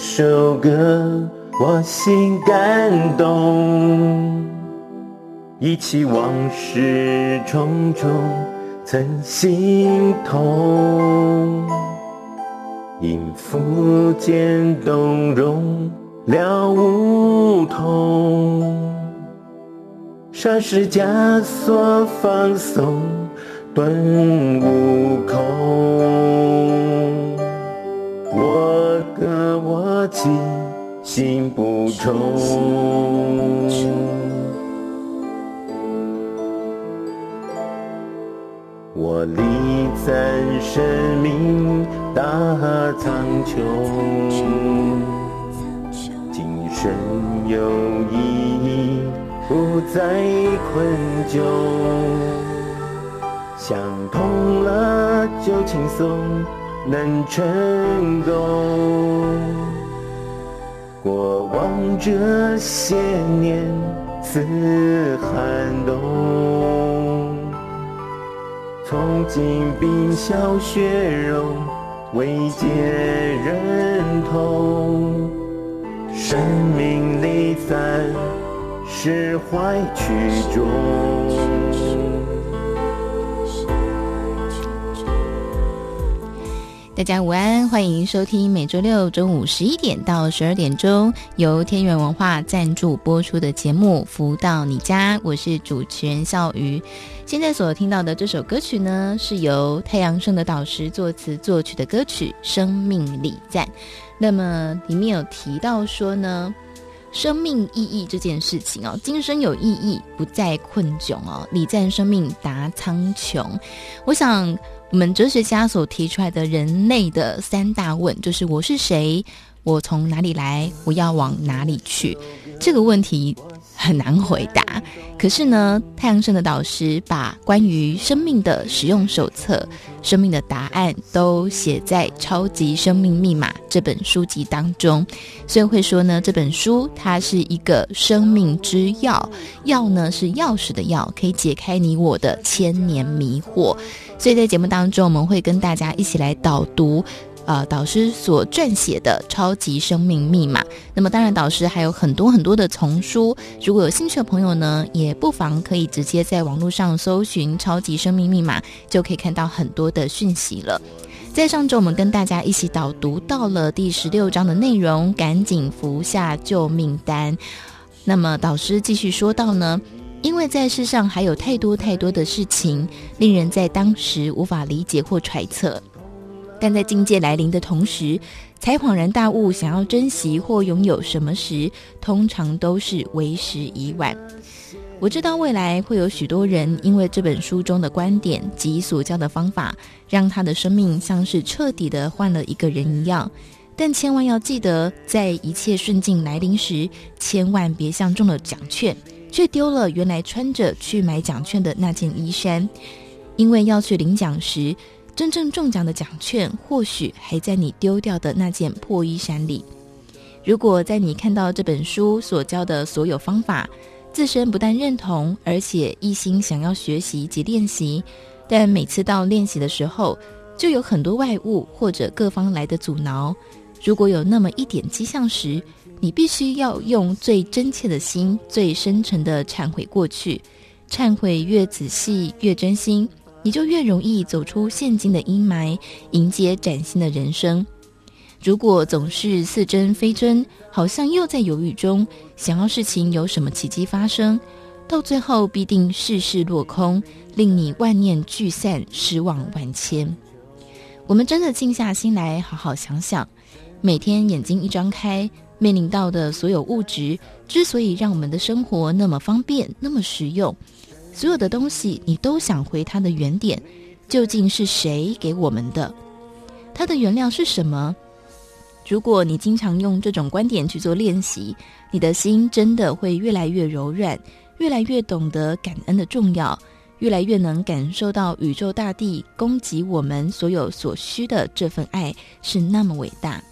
首歌，我心感动，忆起往事重重，曾心痛。音符渐动容了无痛，霎时枷锁放松，顿悟空。心，心不重。我礼赞生命大苍穹，今生有意义，不再困窘。想通了就轻松。能成功，过往这些年似寒冬，从今冰消雪融，未解人痛，生命礼赞，释怀曲终。大家午安，欢迎收听每周六中午十一点到十二点钟由天元文化赞助播出的节目《福到你家》，我是主持人笑瑜。现在所听到的这首歌曲呢，是由太阳盛的导师作词作曲的歌曲《生命礼赞》。那么里面有提到说呢，生命意义这件事情哦，今生有意义，不再困窘哦，礼赞生命达苍穹。我想。我们哲学家所提出来的人类的三大问，就是我是谁，我从哪里来，我要往哪里去？这个问题很难回答。可是呢，太阳盛德导师把关于生命的使用手册、生命的答案都写在《超级生命密码》这本书籍当中，所以会说呢，这本书它是一个生命之钥，钥呢是钥匙的钥，可以解开你我的千年迷惑。所以在节目当中，我们会跟大家一起来导读，呃，导师所撰写的《超级生命密码》。那么，当然，导师还有很多很多的丛书，如果有兴趣的朋友呢，也不妨可以直接在网络上搜寻《超级生命密码》，就可以看到很多的讯息了。在上周，我们跟大家一起导读到了第十六章的内容，赶紧服下救命丹。那么，导师继续说到呢。因为在世上还有太多太多的事情，令人在当时无法理解或揣测，但在境界来临的同时，才恍然大悟，想要珍惜或拥有什么时，通常都是为时已晚。我知道未来会有许多人因为这本书中的观点及所教的方法，让他的生命像是彻底的换了一个人一样。但千万要记得，在一切顺境来临时，千万别像中了奖券。却丢了原来穿着去买奖券的那件衣衫，因为要去领奖时，真正中奖的奖券或许还在你丢掉的那件破衣衫里。如果在你看到这本书所教的所有方法，自身不但认同，而且一心想要学习及练习，但每次到练习的时候，就有很多外物或者各方来的阻挠。如果有那么一点迹象时，你必须要用最真切的心、最深沉的忏悔过去。忏悔越仔细、越真心，你就越容易走出现今的阴霾，迎接崭新的人生。如果总是似真非真，好像又在犹豫中，想要事情有什么奇迹发生，到最后必定事事落空，令你万念俱散，失望万千。我们真的静下心来，好好想想，每天眼睛一张开，面临到的所有物质，之所以让我们的生活那么方便、那么实用，所有的东西你都想回它的原点，究竟是谁给我们的？它的原料是什么？如果你经常用这种观点去做练习，你的心真的会越来越柔软，越来越懂得感恩的重要，越来越能感受到宇宙大地供给我们所有所需的这份爱是那么伟大。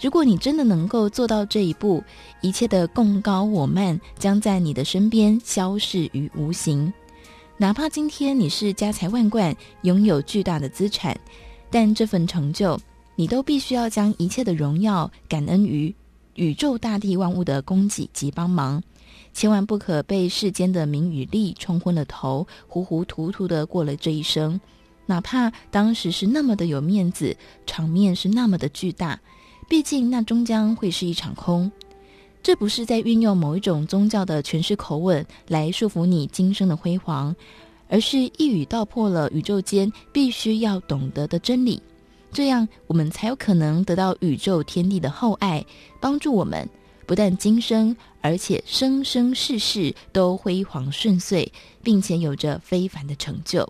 如果你真的能够做到这一步，一切的共高我慢将在你的身边消逝于无形。哪怕今天你是家财万贯，拥有巨大的资产，但这份成就，你都必须要将一切的荣耀感恩于宇宙大地万物的供给及帮忙，千万不可被世间的名与利冲昏了头，糊糊涂涂的过了这一生。哪怕当时是那么的有面子，场面是那么的巨大，毕竟那终将会是一场空。这不是在运用某一种宗教的诠释口吻来束缚你今生的辉煌，而是一语道破了宇宙间必须要懂得的真理。这样，我们才有可能得到宇宙天地的厚爱，帮助我们不但今生，而且生生世世都辉煌顺遂，并且有着非凡的成就。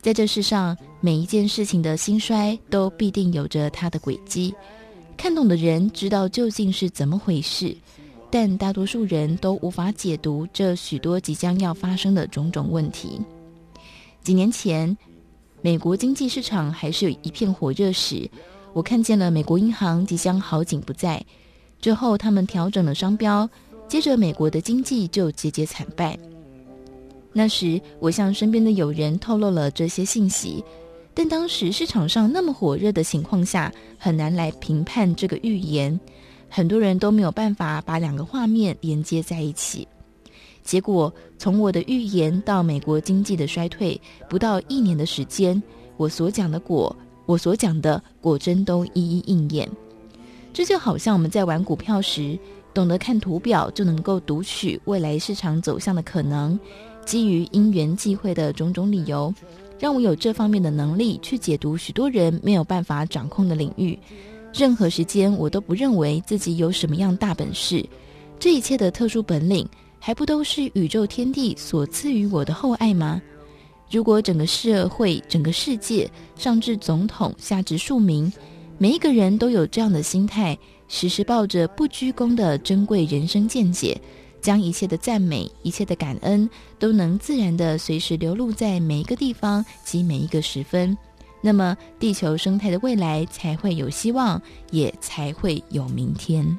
在这世上，每一件事情的兴衰都必定有着它的轨迹。看懂的人知道究竟是怎么回事，但大多数人都无法解读这许多即将要发生的种种问题。几年前，美国经济市场还是有一片火热时，我看见了美国银行即将好景不再。之后，他们调整了商标，接着美国的经济就节节惨败。那时，我向身边的友人透露了这些信息，但当时市场上那么火热的情况下，很难来评判这个预言。很多人都没有办法把两个画面连接在一起。结果，从我的预言到美国经济的衰退，不到一年的时间，我所讲的果，我所讲的果真都一一应验。这就好像我们在玩股票时，懂得看图表就能够读取未来市场走向的可能。基于因缘际会的种种理由，让我有这方面的能力去解读许多人没有办法掌控的领域。任何时间，我都不认为自己有什么样大本事。这一切的特殊本领。还不都是宇宙天地所赐予我的厚爱吗？如果整个社会、整个世界，上至总统，下至庶民，每一个人都有这样的心态，时时抱着不居功的珍贵人生见解，将一切的赞美、一切的感恩，都能自然的随时流露在每一个地方及每一个时分，那么地球生态的未来才会有希望，也才会有明天。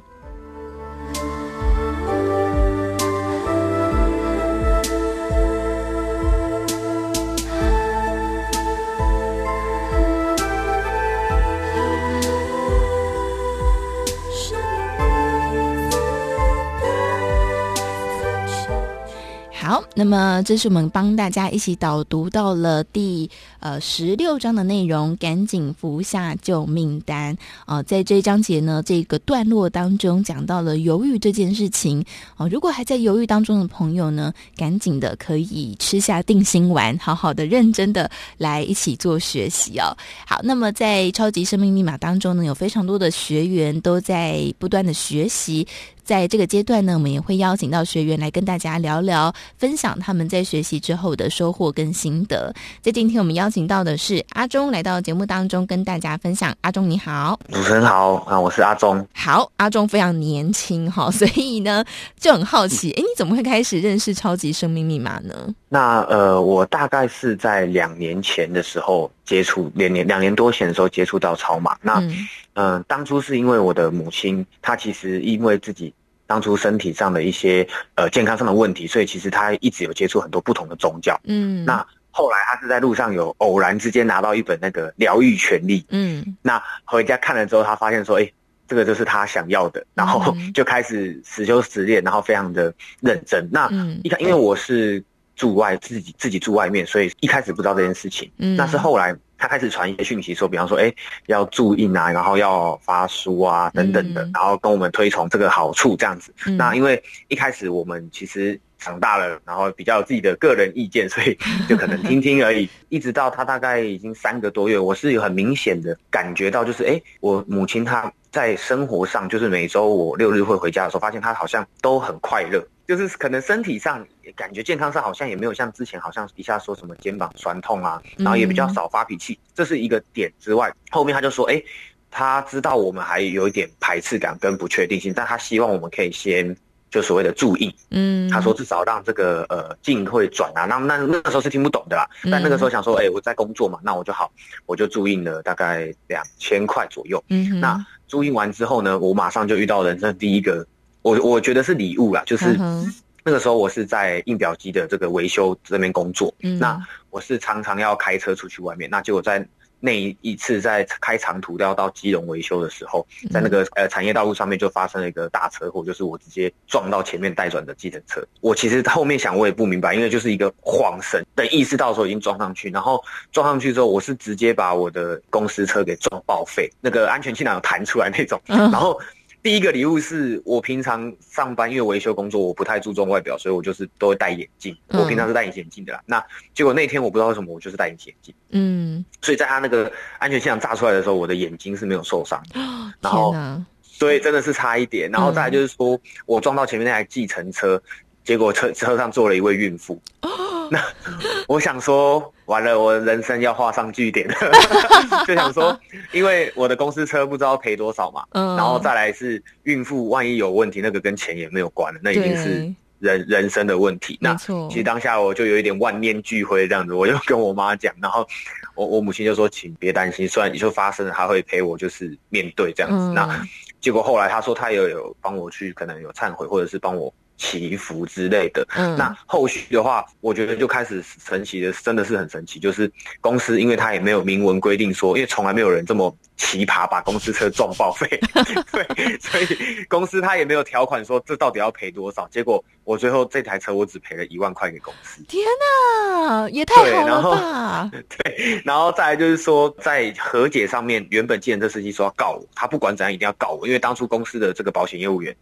好，那么这是我们帮大家一起导读到了第呃十六章的内容，赶紧服下救命丹啊、在这一章节呢，这个段落当中讲到了犹豫这件事情哦、如果还在犹豫当中的朋友呢，赶紧的可以吃下定心丸，好好的认真的来一起做学习哦。好，那么在超级生命密码当中呢，有非常多的学员都在不断的学习。在这个阶段呢，我们也会邀请到学员来跟大家聊聊，分享他们在学习之后的收获跟心得。在今天，我们邀请到的是阿忠来到节目当中跟大家分享。阿忠你好，主持人好啊，我是阿忠。好，阿忠非常年轻哈，所以呢就很好奇，哎，你怎么会开始认识超级生命密码呢？那呃，我大概是在两年前的时候接触，两年两年多前的时候接触到超马。那嗯、呃，当初是因为我的母亲，她其实因为自己。当初身体上的一些呃健康上的问题，所以其实他一直有接触很多不同的宗教。嗯，那后来他是在路上有偶然之间拿到一本那个《疗愈权利》。嗯，那回家看了之后，他发现说，哎、欸，这个就是他想要的，然后就开始实修实练，然后非常的认真。那一看，因为我是住外自己自己住外面，所以一开始不知道这件事情。嗯，那是后来。他开始传一些讯息，说，比方说，哎，要注印啊，然后要发书啊，等等的，嗯、然后跟我们推崇这个好处这样子。嗯、那因为一开始我们其实长大了，然后比较有自己的个人意见，所以 就可能听听而已。一直到他大概已经三个多月，我是有很明显的感觉到，就是哎，我母亲她在生活上，就是每周我六日会回家的时候，发现她好像都很快乐，就是可能身体上感觉健康上好像也没有像之前好像一下说什么肩膀酸痛啊，然后也比较少发脾气，这是一个点之外，后面他就说，哎。他知道我们还有一点排斥感跟不确定性，但他希望我们可以先就所谓的注印。嗯，他说至少让这个呃进会转啊。那那那个时候是听不懂的啦，但那个时候想说，哎、欸，我在工作嘛，那我就好，我就注印了大概两千块左右。嗯，那注印完之后呢，我马上就遇到人生第一个，我我觉得是礼物啦，就是那个时候我是在印表机的这个维修这边工作，嗯，那我是常常要开车出去外面，那结果在。那一次在开长途要到基隆维修的时候，在那个呃产业道路上面就发生了一个大车祸，就是我直接撞到前面待转的计程车。我其实后面想我也不明白，因为就是一个晃神，等意识到的时候已经撞上去，然后撞上去之后，我是直接把我的公司车给撞报废，那个安全气囊弹出来那种，然后。第一个礼物是我平常上班，因为维修工作我不太注重外表，所以我就是都会戴眼镜。我平常是戴隐形眼镜的啦。那结果那天我不知道为什么我就是戴隐形眼镜。嗯，所以在他那个安全气囊炸出来的时候，我的眼睛是没有受伤。然后，所以真的是差一点。然后再来就是说我撞到前面那台计程车，结果车车上坐了一位孕妇。那我想说，完了，我人生要画上句点了，就想说，因为我的公司车不知道赔多少嘛，嗯，然后再来是孕妇，万一有问题，那个跟钱也没有关了，那一定是人人生的问题。那其实当下我就有一点万念俱灰这样子，我就跟我妈讲，然后我我母亲就说，请别担心，虽然你就发生了，她会陪我就是面对这样子。那结果后来她说，她也有帮我去，可能有忏悔，或者是帮我。祈福之类的，嗯，那后续的话，我觉得就开始神奇的，真的是很神奇。就是公司，因为他也没有明文规定说，因为从来没有人这么奇葩把公司车撞报废，对，所以公司他也没有条款说这到底要赔多少。结果我最后这台车我只赔了一万块给公司。天哪，也太好了吧？对，然后再来就是说，在和解上面，原本计程车司机说要告我，他不管怎样一定要告我，因为当初公司的这个保险业务员。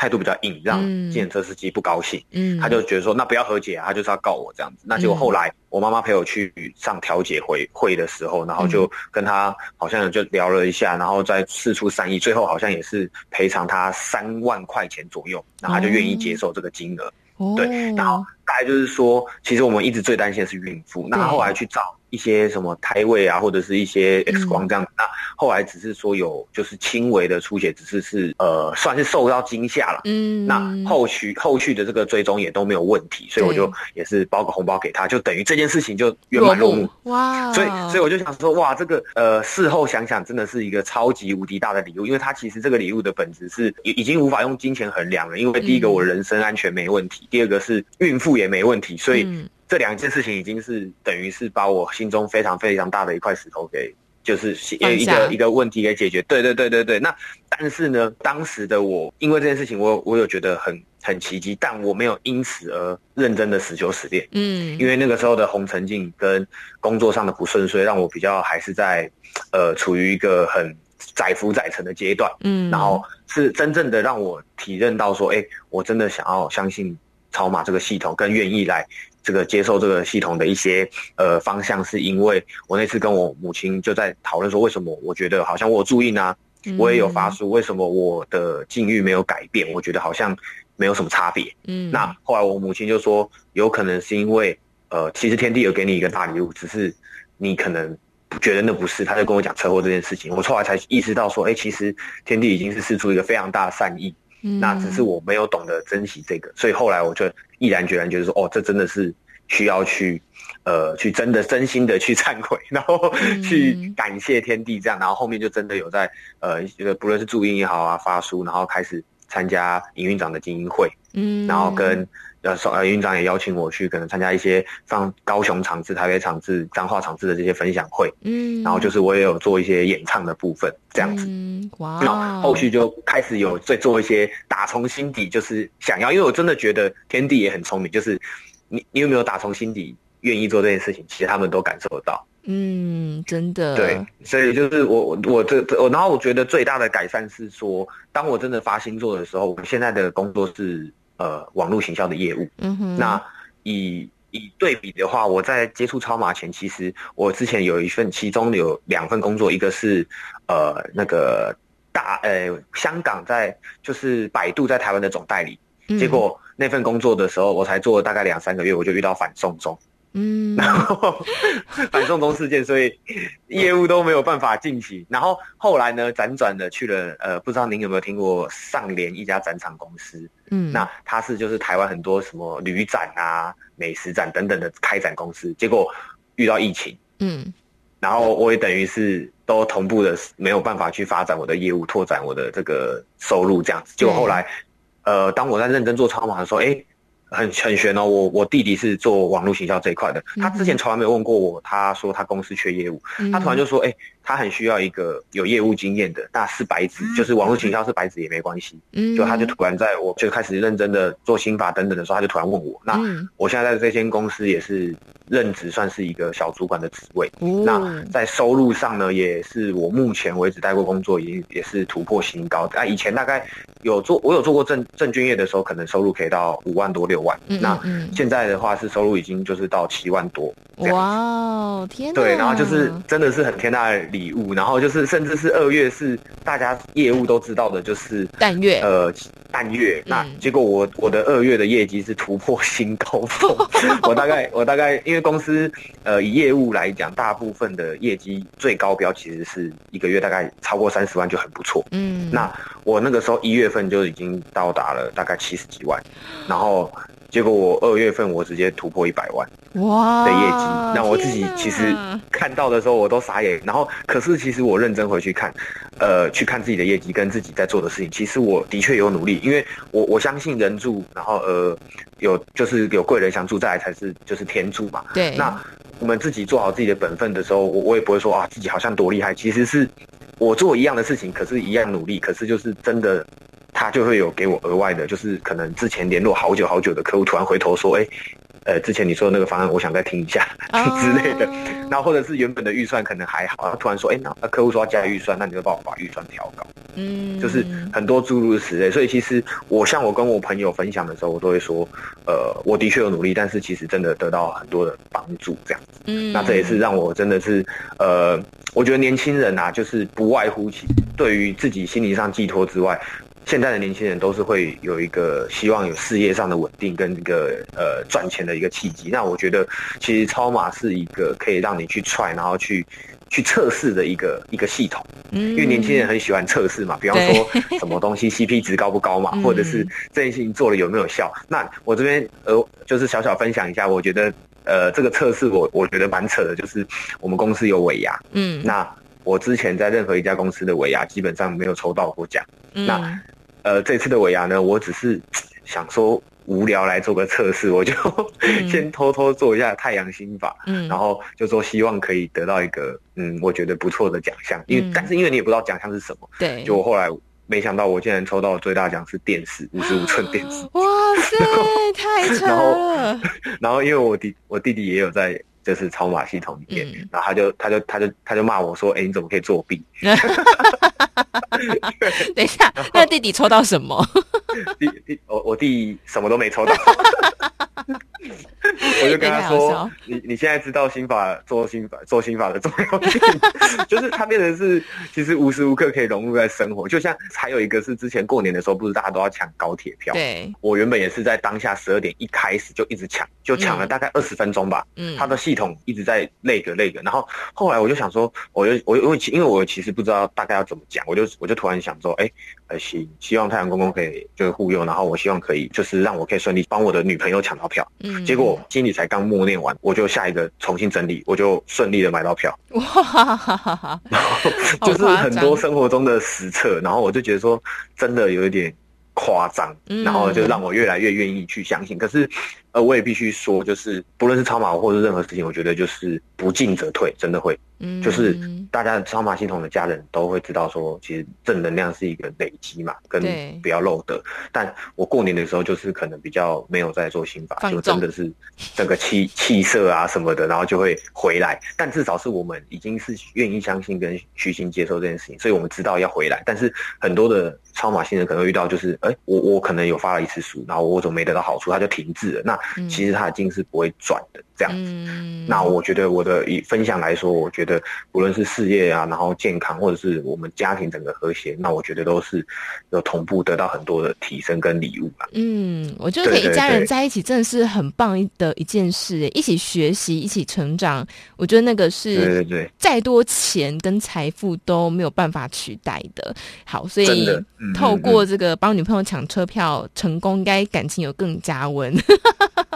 态度比较硬，让计程车司机不高兴。嗯，他就觉得说，那不要和解啊，他就是要告我这样子。那结果后来，我妈妈陪我去上调解会会的时候，然后就跟他好像就聊了一下，然后再释出善意，最后好像也是赔偿他三万块钱左右，然后他就愿意接受这个金额。哦，对，然后大概就是说，其实我们一直最担心的是孕妇，那后来去找。一些什么胎位啊，或者是一些 X 光这样子，嗯、那后来只是说有就是轻微的出血，只是是呃算是受到惊吓了。嗯，那后续后续的这个追踪也都没有问题，所以我就也是包个红包给他，就等于这件事情就圆满落幕。哇！所以所以我就想说，哇，这个呃事后想想真的是一个超级无敌大的礼物，因为他其实这个礼物的本质是已已经无法用金钱衡量了，因为第一个我人身安全没问题，嗯、第二个是孕妇也没问题，所以。嗯这两件事情已经是等于是把我心中非常非常大的一块石头给，就是一个一个问题给解决。对对对对对。那但是呢，当时的我因为这件事情我，我我有觉得很很奇迹，但我没有因此而认真的死修死练。嗯。因为那个时候的红尘境跟工作上的不顺遂，让我比较还是在呃处于一个很载浮载沉的阶段。嗯。然后是真正的让我体认到说，哎，我真的想要相信超马这个系统，更愿意来。这个接受这个系统的一些呃方向，是因为我那次跟我母亲就在讨论说，为什么我觉得好像我有注意啊，我也有发书，为什么我的境遇没有改变？我觉得好像没有什么差别。嗯，那后来我母亲就说，有可能是因为呃，其实天地有给你一个大礼物，只是你可能觉得那不是。他就跟我讲车祸这件事情，我后来才意识到说，哎，其实天地已经是试出一个非常大的善意。嗯，那只是我没有懂得珍惜这个，所以后来我就毅然决然觉得说，哦，这真的是需要去，呃，去真的真心的去忏悔，然后去感谢天地这样，然后后面就真的有在，呃，不论是注音也好啊，发书，然后开始参加营运长的精英会，嗯，然后跟。呃，呃，院长也邀请我去，可能参加一些放高雄场次、台北场次、彰化场次的这些分享会。嗯，然后就是我也有做一些演唱的部分，这样子。嗯，哇。那后续就开始有在做一些打从心底就是想要，因为我真的觉得天地也很聪明，就是你你有没有打从心底愿意做这件事情，其实他们都感受得到。嗯，真的。对，所以就是我我我这我，然后我觉得最大的改善是说，当我真的发星座的时候，我现在的工作是。呃网络行销的业务。嗯哼，那以以对比的话，我在接触超马前，其实我之前有一份，其中有两份工作，一个是呃那个大呃香港在就是百度在台湾的总代理，嗯、结果那份工作的时候，我才做了大概两三个月，我就遇到反送中。嗯，然 后反送中事件，所以业务都没有办法进行。然后后来呢，辗转的去了，呃，不知道您有没有听过上联一家展场公司？嗯，那它是就是台湾很多什么旅展啊、美食展等等的开展公司。结果遇到疫情，嗯，然后我也等于是都同步的没有办法去发展我的业务，拓展我的这个收入这样子。结果后来，呃，当我在认真做超码的时候，哎。很很悬哦，我我弟弟是做网络行销这一块的，他之前从来没有问过我，他说他公司缺业务，嗯、他突然就说，哎、欸，他很需要一个有业务经验的，那是白纸，嗯、就是网络行销是白纸也没关系，嗯，就他就突然在我就开始认真的做心法等等的时候，他就突然问我，那我现在在这间公司也是任职，算是一个小主管的职位，嗯、那在收入上呢，也是我目前为止待过工作，也也是突破新高，啊，以前大概有做我有做过证证券业的时候，可能收入可以到五万多六。万，那现在的话是收入已经就是到七万多，哇，天哪！对，然后就是真的是很天大的礼物，然后就是甚至是二月是大家业务都知道的，就是淡月，呃，淡月。那结果我我的二月的业绩是突破新高峰，我大概我大概因为公司呃以业务来讲，大部分的业绩最高标其实是一个月大概超过三十万就很不错，嗯，那我那个时候一月份就已经到达了大概七十几万，然后。结果我二月份我直接突破一百万哇的业绩，那我自己其实看到的时候我都傻眼。然后可是其实我认真回去看，呃，去看自己的业绩跟自己在做的事情，其实我的确有努力，因为我我相信人助，然后呃有就是有贵人相助，再来才是就是天助嘛。对，那我们自己做好自己的本分的时候，我我也不会说啊自己好像多厉害，其实是我做一样的事情，可是一样努力，可是就是真的。他就会有给我额外的，就是可能之前联络好久好久的客户，突然回头说，哎，呃，之前你说的那个方案，我想再听一下、oh. 之类的。那或者是原本的预算可能还好，他突然说，哎，那客户说要加预算，那你就帮我把预算调高。嗯，就是很多诸如此类。所以其实我像我跟我朋友分享的时候，我都会说，呃，我的确有努力，但是其实真的得到很多的帮助，这样子。嗯，那这也是让我真的是，呃，我觉得年轻人啊，就是不外乎其对于自己心理上寄托之外。现在的年轻人都是会有一个希望有事业上的稳定跟一个呃赚钱的一个契机。那我觉得其实超马是一个可以让你去 try，然后去去测试的一个一个系统。嗯，因为年轻人很喜欢测试嘛，比方说什么东西 CP 值高不高嘛，或者是这件事情做了有没有效。那我这边呃就是小小分享一下，我觉得呃这个测试我我觉得蛮扯的，就是我们公司有尾牙，嗯，那我之前在任何一家公司的尾牙基本上没有抽到过奖，嗯、那。呃，这次的尾牙呢，我只是想说无聊来做个测试，我就先偷偷做一下太阳心法，嗯，然后就说希望可以得到一个嗯，我觉得不错的奖项，因为、嗯、但是因为你也不知道奖项是什么，对，就我后来没想到我竟然抽到的最大奖是电视，五十五寸电视，哇塞，后太扯了，然 后然后因为我弟我弟弟也有在。就是超码系统里面，嗯、然后他就他就他就他就骂我说：“哎、欸，你怎么可以作弊？” 等一下，那弟弟抽到什么？弟弟，我我弟什么都没抽到。我就跟他说：“你你现在知道心法做心法做心法的重要性，就是它变成是其实无时无刻可以融入在生活。就像还有一个是之前过年的时候，不是大家都要抢高铁票？对，我原本也是在当下十二点一开始就一直抢，就抢了大概二十分钟吧。嗯，他的系统一直在那个那个，然后后来我就想说，我就我因为因为我其实不知道大概要怎么讲，我就我就突然想说，哎，呃，希希望太阳公公可以就是护佑，然后我希望可以就是让我可以顺利帮我的女朋友抢到票。嗯，结果经理才刚默念完，我就下一个重新整理，我就顺利的买到票。哇哈哈哈！然 后就是很多生活中的实测，然后我就觉得说真的有一点夸张，然后就让我越来越愿意去相信。可是，呃，我也必须说，就是不论是超马或者是任何事情，我觉得就是不进则退，真的会嗯，就是大家的超马系统的家人都会知道说，其实正能量是一个累积嘛，跟不要漏的。但我过年的时候就是可能比较没有在做心法，就真的是那个气 气色啊什么的，然后就会回来。但至少是我们已经是愿意相信跟虚心接受这件事情，所以我们知道要回来。但是很多的超马新人可能遇到就是，哎、欸，我我可能有发了一次书，然后我怎么没得到好处，他就停滞了。那其实他的经是不会转的。这样子，嗯，那我觉得我的以分享来说，我觉得无论是事业啊，然后健康，或者是我们家庭整个和谐，那我觉得都是有同步得到很多的提升跟礼物吧。嗯，我觉得可以一家人在一起真的是很棒的一件事，一起学习，一起成长。我觉得那个是对对对，再多钱跟财富都没有办法取代的。好，所以透过这个帮女朋友抢车票成功，应该感情有更加温。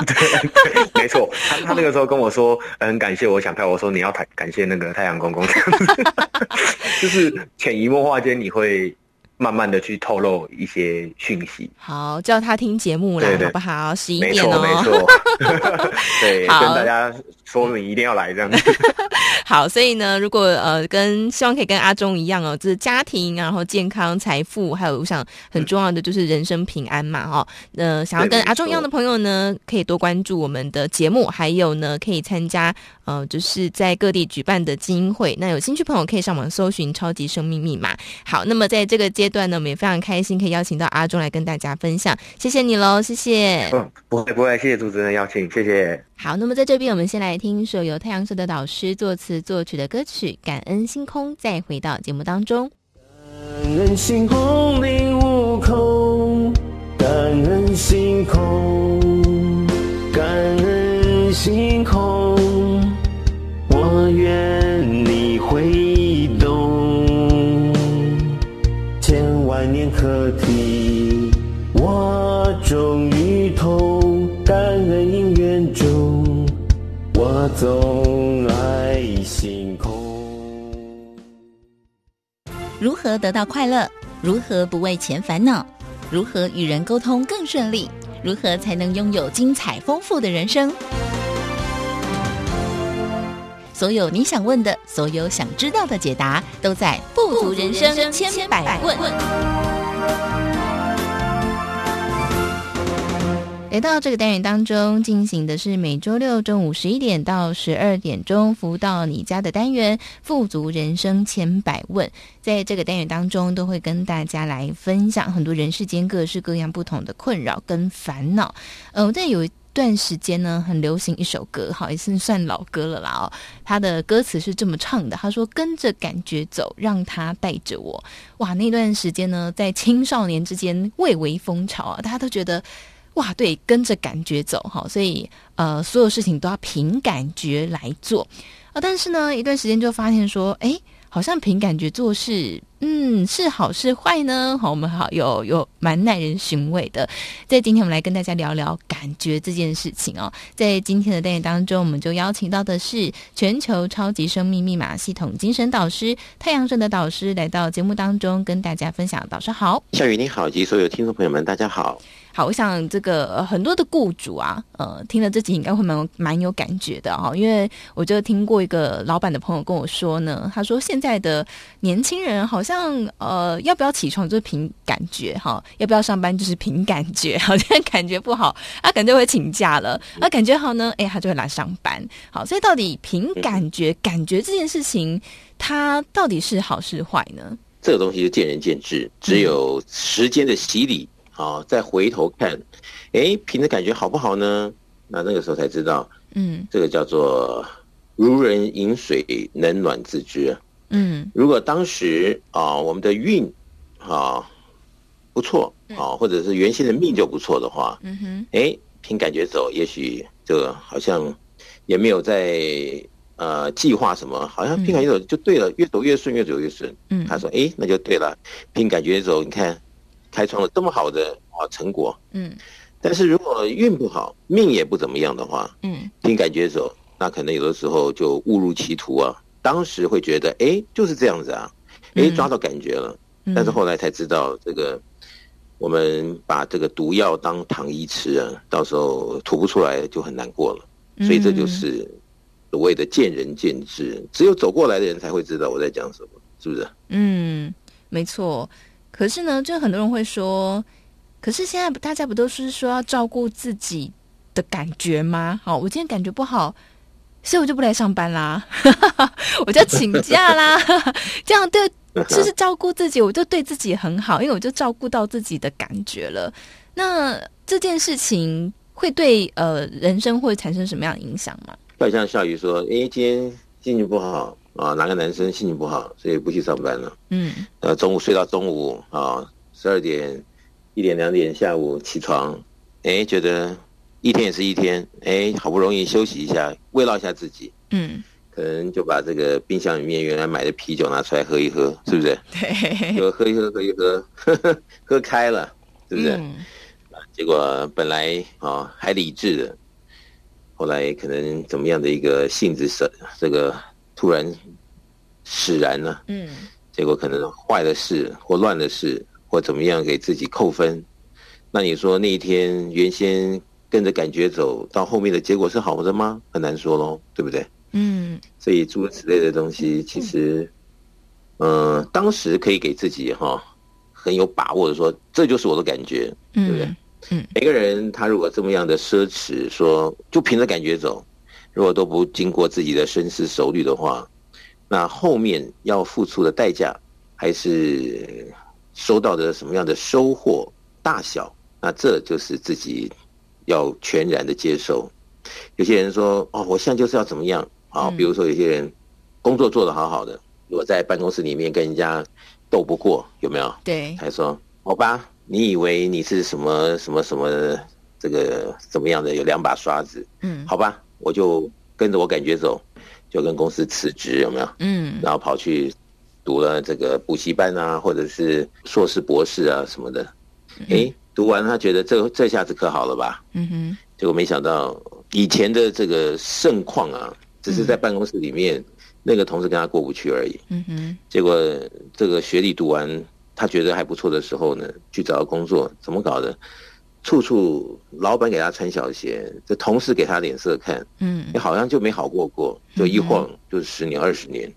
对 对，没错。他他那个时候跟我说，很感谢我抢票。我说你要太感谢那个太阳公公，就是潜移默化间你会慢慢的去透露一些讯息。好，叫他听节目了，好不好？十一点哦，没错，没错。对，跟大家说明一定要来这样子。好，所以呢，如果呃跟希望可以跟阿忠一样哦，就是家庭，然后健康、财富，还有我想很重要的就是人生平安嘛，哈、嗯。呃，想要跟阿忠一样的朋友呢，可以多关注我们的节目，还有呢，可以参加呃，就是在各地举办的基金会。那有兴趣朋友可以上网搜寻“超级生命密码”。好，那么在这个阶段呢，我们也非常开心可以邀请到阿忠来跟大家分享，谢谢你喽，谢谢。嗯，不会不会，谢谢主持人的邀请，谢谢。好，那么在这边，我们先来听一首由太阳社的导师作词作曲的歌曲《感恩星空》，再回到节目当中。感恩星空领悟空，感恩星空，感恩星空，我愿你会课题，我终于通，感恩因缘中，我总爱星空。如何得到快乐？如何不为钱烦恼？如何与人沟通更顺利？如何才能拥有精彩丰富的人生？所有你想问的，所有想知道的解答，都在《富足人生千百问》。来到这个单元当中，进行的是每周六中午十一点到十二点钟，服务到你家的单元“富足人生千百问”。在这个单元当中，都会跟大家来分享很多人世间各式各样不同的困扰跟烦恼。呃，在有段时间呢，很流行一首歌，好，也是算老歌了啦。哦，他的歌词是这么唱的：“他说跟着感觉走，让他带着我。”哇，那段时间呢，在青少年之间蔚为风潮啊，大家都觉得。哇，对，跟着感觉走哈，所以呃，所有事情都要凭感觉来做啊。但是呢，一段时间就发现说，哎，好像凭感觉做事，嗯，是好是坏呢？好，我们好有有蛮耐人寻味的。在今天，我们来跟大家聊聊感觉这件事情哦。在今天的电影当中，我们就邀请到的是全球超级生命密码系统精神导师太阳神的导师来到节目当中，跟大家分享。导师好，夏雨你好，及所有听众朋友们，大家好。好，我想这个、呃、很多的雇主啊，呃，听了这集应该会蛮蛮有感觉的哈、哦，因为我就听过一个老板的朋友跟我说呢，他说现在的年轻人好像呃，要不要起床就是凭感觉哈、哦，要不要上班就是凭感觉，好像感觉不好，他可能就会请假了，啊感觉好呢，哎，他就会来上班。好，所以到底凭感觉，感觉这件事情，它到底是好是坏呢？这个东西就见仁见智，只有时间的洗礼。嗯好，再回头看，哎，凭着感觉好不好呢？那那个时候才知道，嗯，这个叫做如人饮水，冷暖自知。嗯，如果当时啊，我们的运啊不错啊，或者是原先的命就不错的话，嗯哼，哎，凭感觉走，也许这个好像也没有在呃计划什么，好像凭感觉走就对了，越走越顺，越走越顺。嗯，他说，哎，那就对了，凭感觉走，你看。开创了这么好的啊成果，嗯，但是如果运不好，命也不怎么样的话，嗯，凭感觉走，那可能有的时候就误入歧途啊。当时会觉得，哎，就是这样子啊，哎，抓到感觉了，嗯，但是后来才知道，这个我们把这个毒药当糖衣吃啊，到时候吐不出来就很难过了。所以这就是所谓的见仁见智，只有走过来的人才会知道我在讲什么，是不是？嗯，没错。可是呢，就很多人会说，可是现在大家不都是说要照顾自己的感觉吗？好，我今天感觉不好，所以我就不来上班啦，我就请假啦，这样对，就是照顾自己，我就对自己很好，因为我就照顾到自己的感觉了。那这件事情会对呃人生会产生什么样的影响吗？就像笑宇说：“哎，今天心情不好啊，哪个男生心情不好，所以不去上班了。嗯，呃，中午睡到中午啊，十二点、一点、两点，下午起床，哎，觉得一天也是一天，哎，好不容易休息一下，慰劳一下自己。嗯，可能就把这个冰箱里面原来买的啤酒拿出来喝一喝，是不是？对，就喝一喝，喝一喝，呵 呵喝开了，是不是？”嗯结果本来啊还理智的，后来可能怎么样的一个性子是这个突然使然了，嗯，结果可能坏的事或乱的事或怎么样给自己扣分，那你说那一天原先跟着感觉走到后面的结果是好的吗？很难说喽，对不对？嗯，所以诸如此类的东西，其实，嗯、呃，当时可以给自己哈很有把握的说，这就是我的感觉，对不对？嗯嗯，每个人他如果这么样的奢侈，说就凭着感觉走，如果都不经过自己的深思熟虑的话，那后面要付出的代价，还是收到的什么样的收获大小，那这就是自己要全然的接受。有些人说哦，我现在就是要怎么样啊？比如说有些人工作做得好好的，如果在办公室里面跟人家斗不过，有没有？对，还说好吧。你以为你是什么什么什么这个怎么样的？有两把刷子，嗯，好吧，我就跟着我感觉走，就跟公司辞职，有没有？嗯，然后跑去读了这个补习班啊，或者是硕士、博士啊什么的。哎、嗯，读完他觉得这这下子可好了吧？嗯哼，结果没想到以前的这个盛况啊，只是在办公室里面、嗯、那个同事跟他过不去而已。嗯哼，结果这个学历读完。他觉得还不错的时候呢，去找到工作，怎么搞的？处处老板给他穿小鞋，这同事给他脸色看，嗯，你好像就没好过过，就一晃就是十年二十年。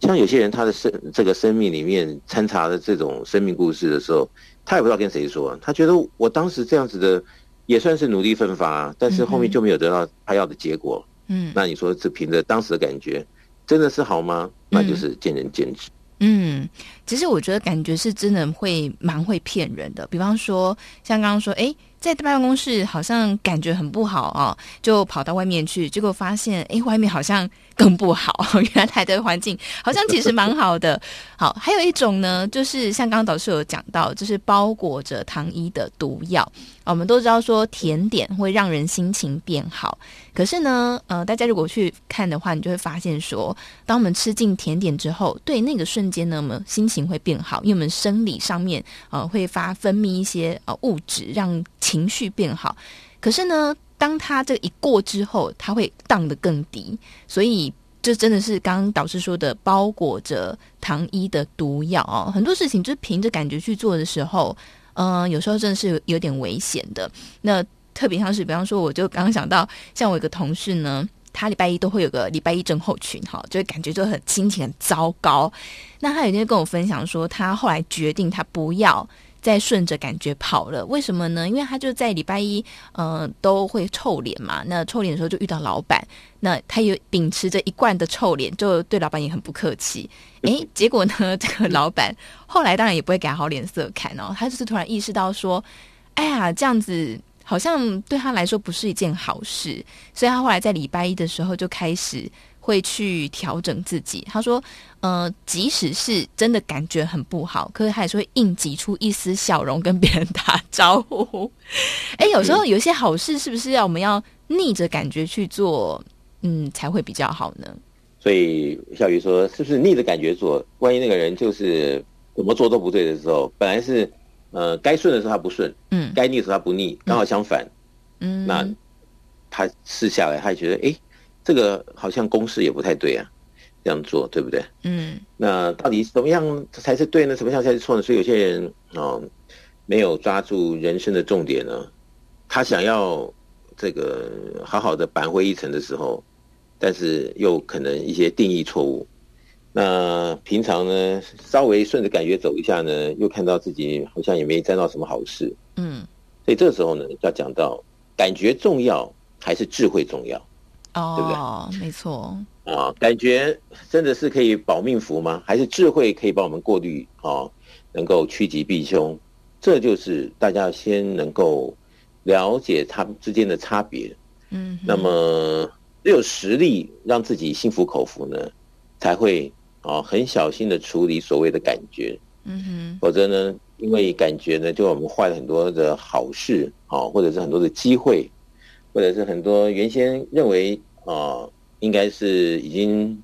像有些人，他的生这个生命里面掺杂的这种生命故事的时候，他也不知道跟谁说。他觉得我当时这样子的也算是努力奋发，但是后面就没有得到他要的结果。嗯，那你说这凭着当时的感觉，真的是好吗？那就是见仁见智。嗯，其实我觉得感觉是真的会蛮会骗人的。比方说，像刚刚说，哎，在办公室好像感觉很不好啊，就跑到外面去，结果发现，哎，外面好像更不好。原来的环境好像其实蛮好的。好，还有一种呢，就是像刚刚导师有讲到，就是包裹着糖衣的毒药。我们都知道说甜点会让人心情变好，可是呢，呃，大家如果去看的话，你就会发现说，当我们吃进甜点之后，对那个瞬间呢，我们心情会变好，因为我们生理上面呃会发分泌一些呃物质，让情绪变好。可是呢，当它这一过之后，它会荡得更低，所以这真的是刚刚导师说的包裹着糖衣的毒药哦。很多事情就是凭着感觉去做的时候。嗯、呃，有时候真的是有点危险的。那特别像是，比方说，我就刚刚想到，像我有个同事呢，他礼拜一都会有个礼拜一症候群，哈，就会感觉就很心情很糟糕。那他有一天跟我分享说，他后来决定他不要。再顺着感觉跑了，为什么呢？因为他就在礼拜一，嗯、呃，都会臭脸嘛。那臭脸的时候就遇到老板，那他也秉持着一贯的臭脸，就对老板也很不客气。诶，结果呢，这个老板后来当然也不会给他好脸色看哦。他就是突然意识到说，哎呀，这样子好像对他来说不是一件好事，所以他后来在礼拜一的时候就开始。会去调整自己。他说：“呃，即使是真的感觉很不好，可是他还是会硬挤出一丝笑容跟别人打招呼。哎，有时候有些好事，是不是要我们要逆着感觉去做，嗯，才会比较好呢？”所以小鱼说：“是不是逆着感觉做？万一那个人就是怎么做都不对的时候，本来是呃该顺的时候他不顺，嗯，该逆的时候他不逆，刚好相反，嗯，那他试下来，他觉得哎。诶这个好像公式也不太对啊，这样做对不对？嗯，那到底怎么样才是对呢？怎么样才是错呢？所以有些人哦，没有抓住人生的重点呢，他想要这个好好的扳回一城的时候，但是又可能一些定义错误。那平常呢，稍微顺着感觉走一下呢，又看到自己好像也没沾到什么好事。嗯，所以这个时候呢，要讲到感觉重要还是智慧重要？哦，对不对？没错。啊，感觉真的是可以保命符吗？还是智慧可以帮我们过滤？啊，能够趋吉避凶？这就是大家先能够了解他们之间的差别。嗯，那么只有实力让自己心服口服呢，才会。啊，很小心的处理所谓的感觉，嗯哼，否则呢，因为感觉呢，就我们坏了很多的好事，啊，或者是很多的机会，或者是很多原先认为啊，应该是已经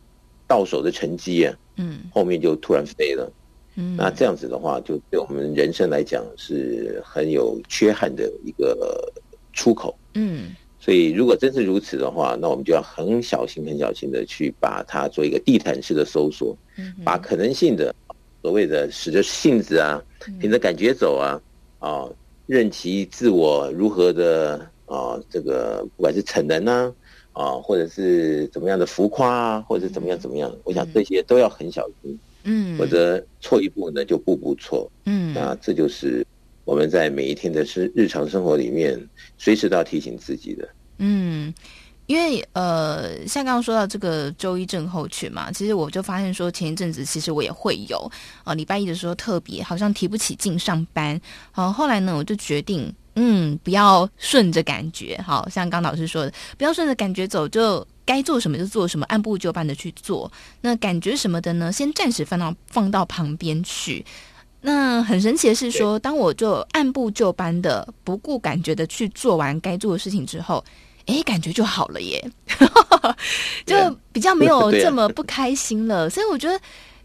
到手的成绩啊，嗯，后面就突然飞了，嗯，那这样子的话，就对我们人生来讲是很有缺憾的一个出口，嗯。所以，如果真是如此的话，那我们就要很小心、很小心的去把它做一个地毯式的搜索，把可能性的所谓的使着性子啊，凭着感觉走啊，啊，任其自我如何的啊，这个不管是逞能啊，啊，或者是怎么样的浮夸啊，或者怎么样怎么样，我想这些都要很小心，嗯，否则错一步呢就步步错，嗯，那这就是。我们在每一天的是日常生活里面，随时都要提醒自己的。嗯，因为呃，像刚刚说到这个周一症候群嘛，其实我就发现说，前一阵子其实我也会有啊、呃，礼拜一的时候特别好像提不起劲上班。好、呃，后来呢，我就决定，嗯，不要顺着感觉，好像刚老师说的，不要顺着感觉走，就该做什么就做什么，按部就班的去做。那感觉什么的呢，先暂时放到放到旁边去。那很神奇的是说，当我就按部就班的、不顾感觉的去做完该做的事情之后，哎，感觉就好了耶，就比较没有 这么不开心了。所以我觉得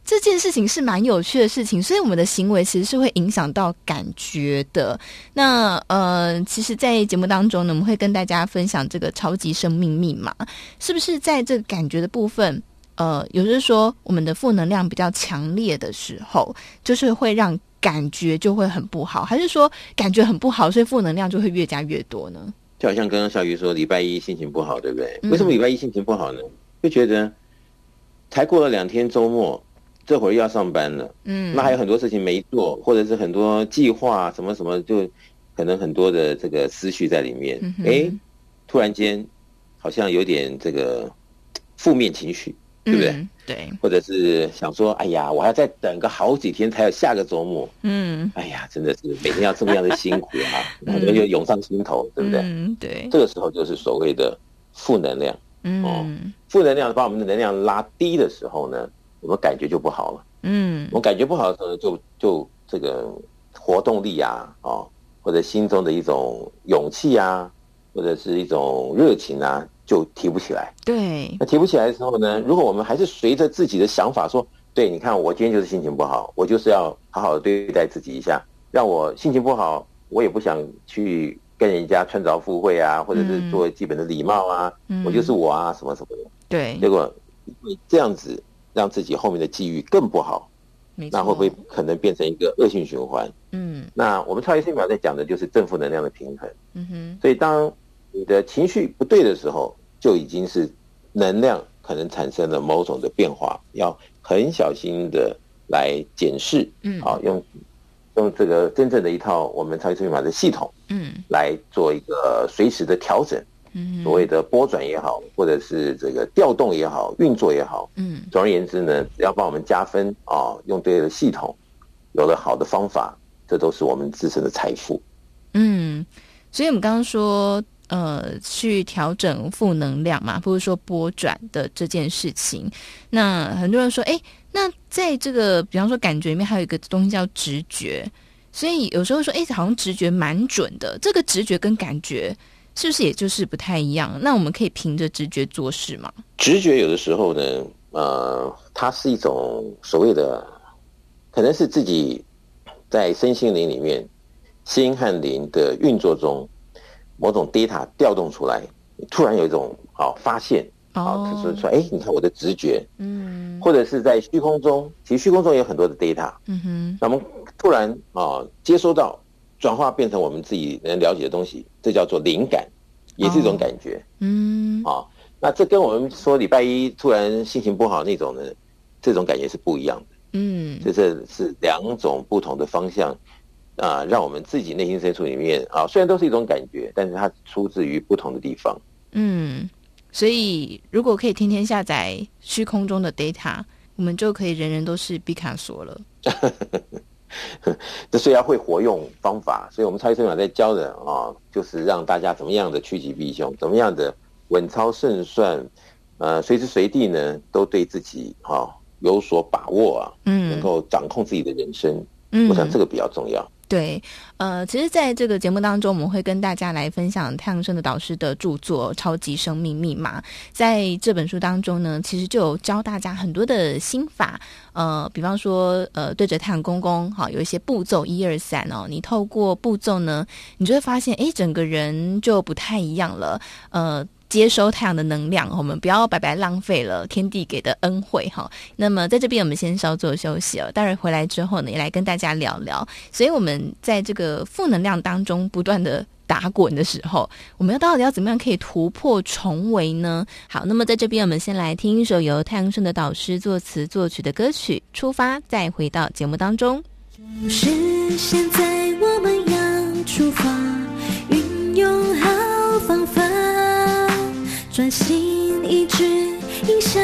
这件事情是蛮有趣的事情。所以我们的行为其实是会影响到感觉的。那呃，其实，在节目当中呢，我们会跟大家分享这个超级生命密码，是不是在这个感觉的部分？呃，有时说我们的负能量比较强烈的时候，就是会让感觉就会很不好，还是说感觉很不好，所以负能量就会越加越多呢？就好像刚刚小鱼说，礼拜一心情不好，对不对？为什么礼拜一心情不好呢？就觉得才过了两天周末，这会儿又要上班了，嗯，那还有很多事情没做，或者是很多计划什么什么，就可能很多的这个思绪在里面，哎，突然间好像有点这个负面情绪。对不对？嗯、对，或者是想说，哎呀，我还要再等个好几天才有下个周末。嗯，哎呀，真的是每天要这么样的辛苦啊，然后就涌上心头，对不对？嗯，对。这个时候就是所谓的负能量。嗯，哦，负能量把我们的能量拉低的时候呢，我们感觉就不好了。嗯，我们感觉不好的时候，就就这个活动力啊，哦，或者心中的一种勇气啊，或者是一种热情啊。就提不起来，对。那提不起来的时候呢？如果我们还是随着自己的想法说，对，你看我今天就是心情不好，我就是要好好的对待自己一下，让我心情不好，我也不想去跟人家穿凿附会啊，或者是做基本的礼貌啊，嗯、我就是我啊，什么什么的。对。结果会这样子让自己后面的际遇更不好，那会不会可能变成一个恶性循环？嗯。那我们超级生命密码在讲的就是正负能量的平衡。嗯哼。所以当你的情绪不对的时候，就已经是能量可能产生了某种的变化，要很小心的来检视，嗯，好，用用这个真正的一套我们超级密码的系统，嗯，来做一个随时的调整，嗯，所谓的拨转也好，或者是这个调动也好，运作也好，嗯，总而言之呢，只要帮我们加分啊，用对的系统，有了好的方法，这都是我们自身的财富。嗯，所以我们刚刚说。呃，去调整负能量嘛，不是说拨转的这件事情。那很多人说，哎，那在这个比方说感觉里面，还有一个东西叫直觉。所以有时候说，哎，好像直觉蛮准的。这个直觉跟感觉是不是也就是不太一样？那我们可以凭着直觉做事吗？直觉有的时候呢，呃，它是一种所谓的，可能是自己在身心灵里面心和灵的运作中。某种 data 调动出来，突然有一种啊发现啊，就是说，哎，你看我的直觉，嗯，或者是在虚空中，其实虚空中有很多的 data，嗯哼，那么突然啊接收到，转化变成我们自己能了解的东西，这叫做灵感，也是一种感觉，嗯，啊，那这跟我们说礼拜一突然心情不好那种呢，这种感觉是不一样的。嗯，这是是两种不同的方向啊，让我们自己内心深处里面啊，虽然都是一种感觉，但是它出自于不同的地方。嗯，所以如果可以天天下载虚空中的 data，我们就可以人人都是毕卡索了。这虽然会活用方法，所以我们超级生长在教的啊，就是让大家怎么样的趋吉避凶，怎么样的稳操胜算，呃，随时随地呢都对自己哈、啊、有所把握啊，嗯，能够掌控自己的人生，嗯，我想这个比较重要。对，呃，其实在这个节目当中，我们会跟大家来分享太阳盛德导师的著作《超级生命密码》。在这本书当中呢，其实就有教大家很多的心法，呃，比方说，呃，对着太阳公公，好，有一些步骤，一二三哦，你透过步骤呢，你就会发现，哎，整个人就不太一样了，呃。接收太阳的能量，我们不要白白浪费了天地给的恩惠哈。那么在这边我们先稍作休息哦，待会回来之后呢，也来跟大家聊聊。所以我们在这个负能量当中不断的打滚的时候，我们要到底要怎么样可以突破重围呢？好，那么在这边我们先来听一首由太阳盛的导师作词作曲的歌曲《出发》，再回到节目当中。就是现在，我们要出发，运用好方法。专心一致，影响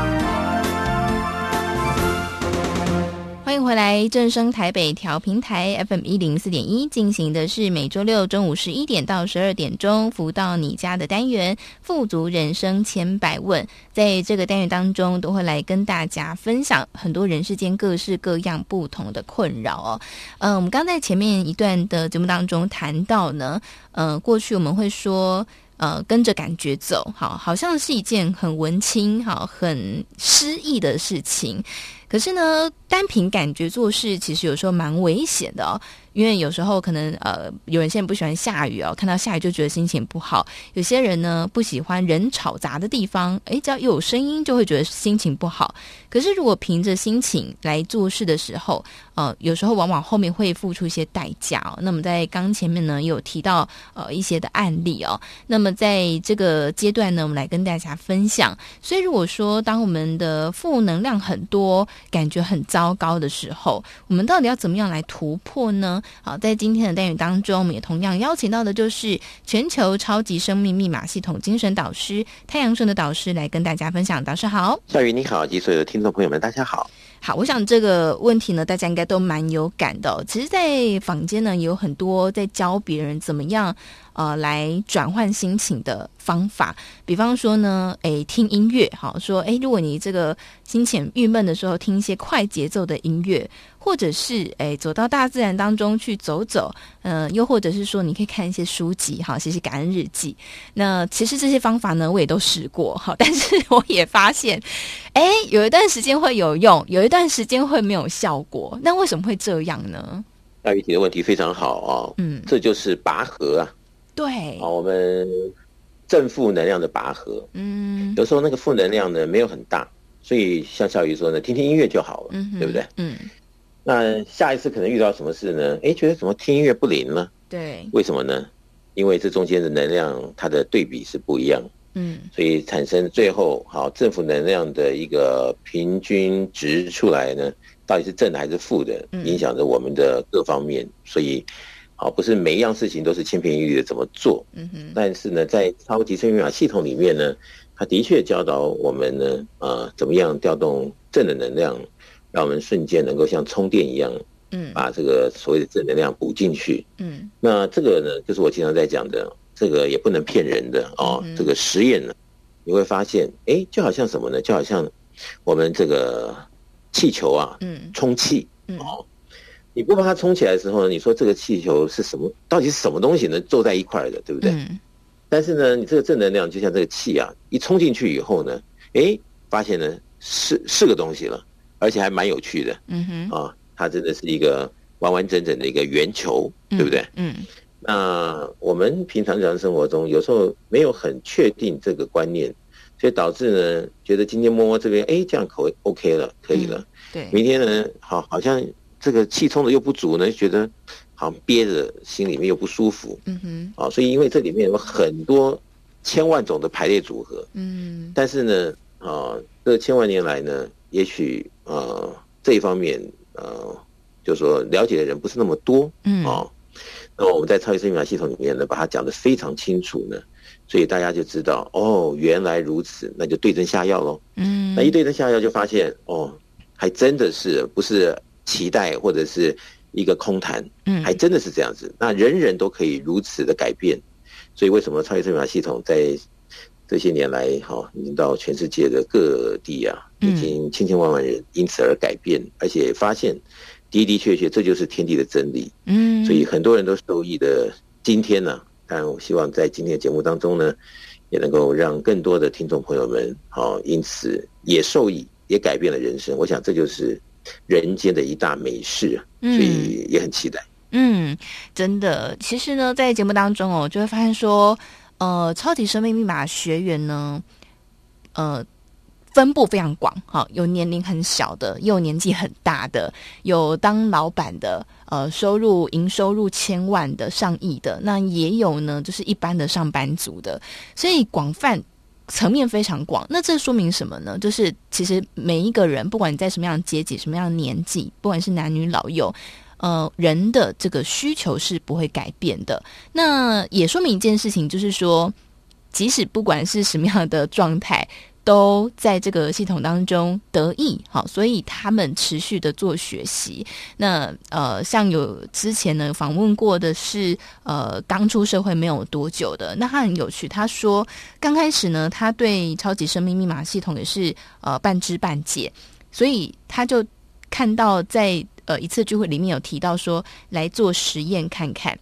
欢迎回来，正声台北调频台 FM 一零四点一进行的是每周六中午十一点到十二点钟，服务到你家的单元“富足人生千百问”。在这个单元当中，都会来跟大家分享很多人世间各式各样不同的困扰哦。嗯、我们刚在前面一段的节目当中谈到呢，呃，过去我们会说，呃，跟着感觉走，好，好像是一件很文青、好很诗意的事情。可是呢，单凭感觉做事，其实有时候蛮危险的哦。因为有时候可能呃，有人现在不喜欢下雨哦，看到下雨就觉得心情不好。有些人呢不喜欢人吵杂的地方，诶，只要有声音就会觉得心情不好。可是如果凭着心情来做事的时候，呃，有时候往往后面会付出一些代价哦。那么在刚前面呢，有提到呃一些的案例哦。那么在这个阶段呢，我们来跟大家分享。所以如果说当我们的负能量很多，感觉很糟糕的时候，我们到底要怎么样来突破呢？好，在今天的单元当中，我们也同样邀请到的就是全球超级生命密码系统精神导师太阳神的导师来跟大家分享。导师好，夏雨你好，及所有的听众朋友们，大家好。好，我想这个问题呢，大家应该都蛮有感的哦。其实，在坊间呢，有很多在教别人怎么样呃来转换心情的方法。比方说呢，诶，听音乐，好说，诶，如果你这个心情郁闷的时候，听一些快节奏的音乐。或者是诶，走到大自然当中去走走，嗯、呃，又或者是说，你可以看一些书籍，哈，写写感恩日记。那其实这些方法呢，我也都试过，哈，但是我也发现，诶，有一段时间会有用，有一段时间会没有效果，那为什么会这样呢？大鱼提的问题非常好啊、哦，嗯，这就是拔河啊，对，好，我们正负能量的拔河，嗯，有时候那个负能量呢没有很大，所以像小鱼说呢，听听音乐就好了，嗯，对不对？嗯，那下一次可能遇到什么事呢？哎，觉得怎么听音乐不灵呢？对，为什么呢？因为这中间的能量它的对比是不一样，嗯，所以产生最后好正负能量的一个平均值出来呢。到底是正的还是负的，影响着我们的各方面。嗯、所以，好，不是每一样事情都是千篇一律的怎么做。嗯哼。但是呢，在超级生命密码系统里面呢，它的确教导我们呢，呃，怎么样调动正的能量，让我们瞬间能够像充电一样，嗯，把这个所谓的正能量补进去。嗯。那这个呢，就是我经常在讲的，这个也不能骗人的哦。嗯、这个实验呢，你会发现，哎，就好像什么呢？就好像我们这个。气球啊，嗯，充气，嗯，哦，你不把它充起来的时候呢，你说这个气球是什么？到底是什么东西能坐在一块的，对不对？嗯。但是呢，你这个正能量就像这个气啊，一充进去以后呢，哎，发现呢是是个东西了，而且还蛮有趣的，嗯哼，啊，它真的是一个完完整整的一个圆球，对不对？嗯。嗯，那我们平常日常生活中有时候没有很确定这个观念。所以导致呢，觉得今天摸摸这边，哎，这样口味 OK 了，可以了。嗯、对，明天呢，好，好像这个气充的又不足呢，觉得好像憋着，心里面又不舒服。嗯哼。啊，所以因为这里面有很多千万种的排列组合。嗯。但是呢，啊，这千万年来呢，也许呃这一方面呃，就是说了解的人不是那么多。嗯。啊，那么我们在超级生命系统里面呢，把它讲得非常清楚呢。所以大家就知道哦，原来如此，那就对症下药喽。嗯，那一对症下药就发现哦，还真的是不是期待或者是一个空谈，嗯，还真的是这样子。那人人都可以如此的改变，所以为什么超级生命系统在这些年来哈、哦，已经到全世界的各地啊，已经千千万万人因此而改变，而且发现的的确确这就是天地的真理。嗯，所以很多人都受益的今天呢、啊。但我希望在今天的节目当中呢，也能够让更多的听众朋友们，好，因此也受益，也改变了人生。我想这就是人间的一大美事啊，所以也很期待。嗯，真的，其实呢，在节目当中哦，就会发现说，呃，超级生命密码学员呢，呃。分布非常广，哈，有年龄很小的，也有年纪很大的，有当老板的，呃，收入营收入千万的、上亿的，那也有呢，就是一般的上班族的，所以广泛层面非常广。那这说明什么呢？就是其实每一个人，不管你在什么样的阶级、什么样的年纪，不管是男女老幼，呃，人的这个需求是不会改变的。那也说明一件事情，就是说，即使不管是什么样的状态。都在这个系统当中得益，好，所以他们持续的做学习。那呃，像有之前呢访问过的是呃刚出社会没有多久的，那他很有趣，他说刚开始呢，他对超级生命密码系统也是呃半知半解，所以他就看到在呃一次聚会里面有提到说来做实验看看。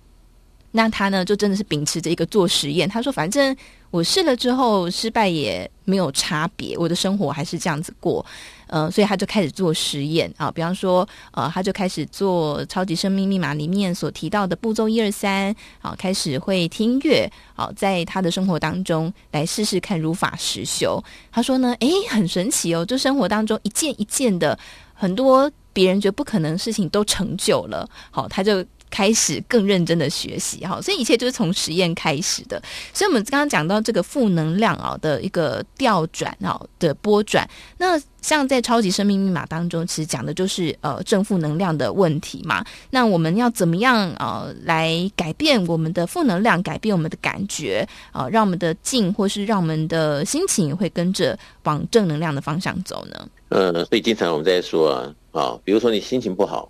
那他呢就真的是秉持着一个做实验，他说反正。我试了之后失败也没有差别，我的生活还是这样子过，呃，所以他就开始做实验啊，比方说，呃，他就开始做超级生命密码里面所提到的步骤一二三，啊，开始会听音乐，啊，在他的生活当中来试试看如法实修。他说呢，诶，很神奇哦，就生活当中一件一件的很多别人觉得不可能的事情都成就了，好，他就。开始更认真的学习哈，所以一切就是从实验开始的。所以我们刚刚讲到这个负能量啊的一个调转啊的拨转，那像在超级生命密码当中，其实讲的就是呃正负能量的问题嘛。那我们要怎么样呃来改变我们的负能量，改变我们的感觉啊，让我们的静或是让我们的心情会跟着往正能量的方向走呢？呃，所以经常我们在说啊啊，比如说你心情不好，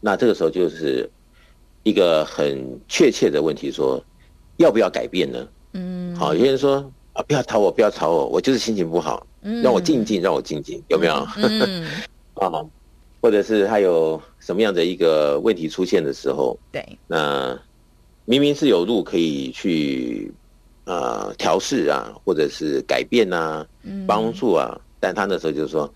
那这个时候就是。一个很确切的问题，说要不要改变呢？嗯，好，有些人说啊，不要吵我，不要吵我，我就是心情不好，嗯，让我静静，让我静静，有没有？嗯，啊，或者是他有什么样的一个问题出现的时候，对，那明明是有路可以去啊调试啊，或者是改变啊，帮助啊，但他那时候就是说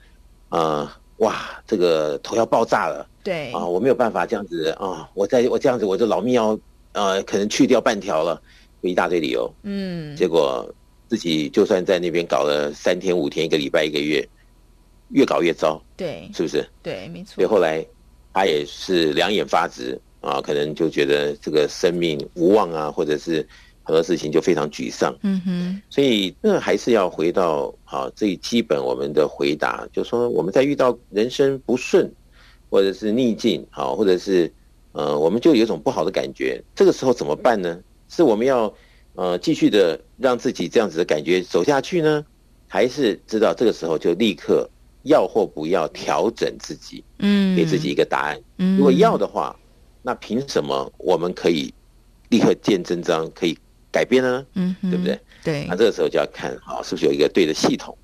啊。哇，这个头要爆炸了，对啊，我没有办法这样子啊，我在我这样子，我的老命要呃，可能去掉半条了，有一大堆理由，嗯，结果自己就算在那边搞了三天五天，一个礼拜一个月，越搞越糟，对，是不是？对，没错。所以后来他也是两眼发直啊，可能就觉得这个生命无望啊，或者是。很多事情就非常沮丧，嗯哼，所以那还是要回到啊最基本我们的回答，就是说我们在遇到人生不顺，或者是逆境，好，或者是呃，我们就有一种不好的感觉，这个时候怎么办呢？是我们要呃继续的让自己这样子的感觉走下去呢，还是知道这个时候就立刻要或不要调整自己，嗯，给自己一个答案。嗯，如果要的话，那凭什么我们可以立刻见真章，可以？改变了呢，嗯，对不对？对，那这个时候就要看好是不是有一个对的系统。